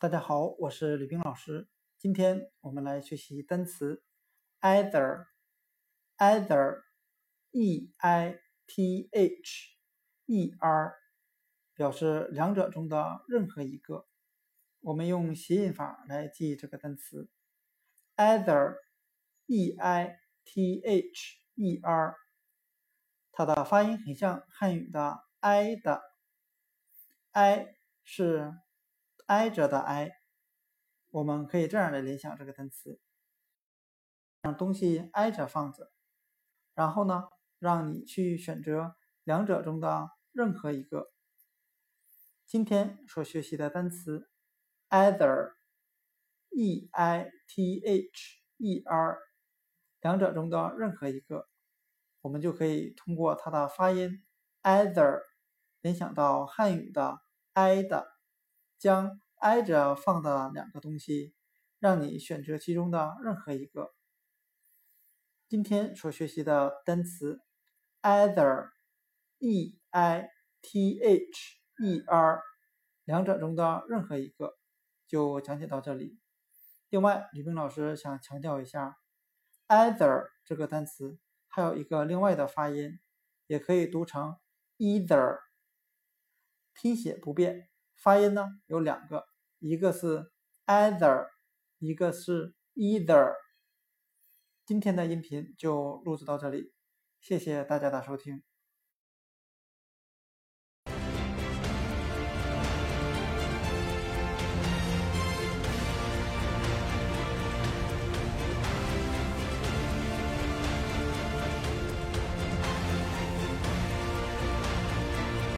大家好，我是吕冰老师。今天我们来学习单词 either，either，e i t h e r，表示两者中的任何一个。我们用谐音法来记这个单词 either，e i t h e r，它的发音很像汉语的 i 的，，i 是。挨着的挨，我们可以这样来联想这个单词：让东西挨着放着，然后呢，让你去选择两者中的任何一个。今天所学习的单词 either，e i t h e r，两者中的任何一个，我们就可以通过它的发音 either 联想到汉语的挨的。将挨着放的两个东西，让你选择其中的任何一个。今天所学习的单词 either，e i t h e r，两者中的任何一个，就讲解到这里。另外，李冰老师想强调一下，either 这个单词还有一个另外的发音，也可以读成 either，拼写不变。发音呢有两个，一个是 either，一个是 either。今天的音频就录制到这里，谢谢大家的收听。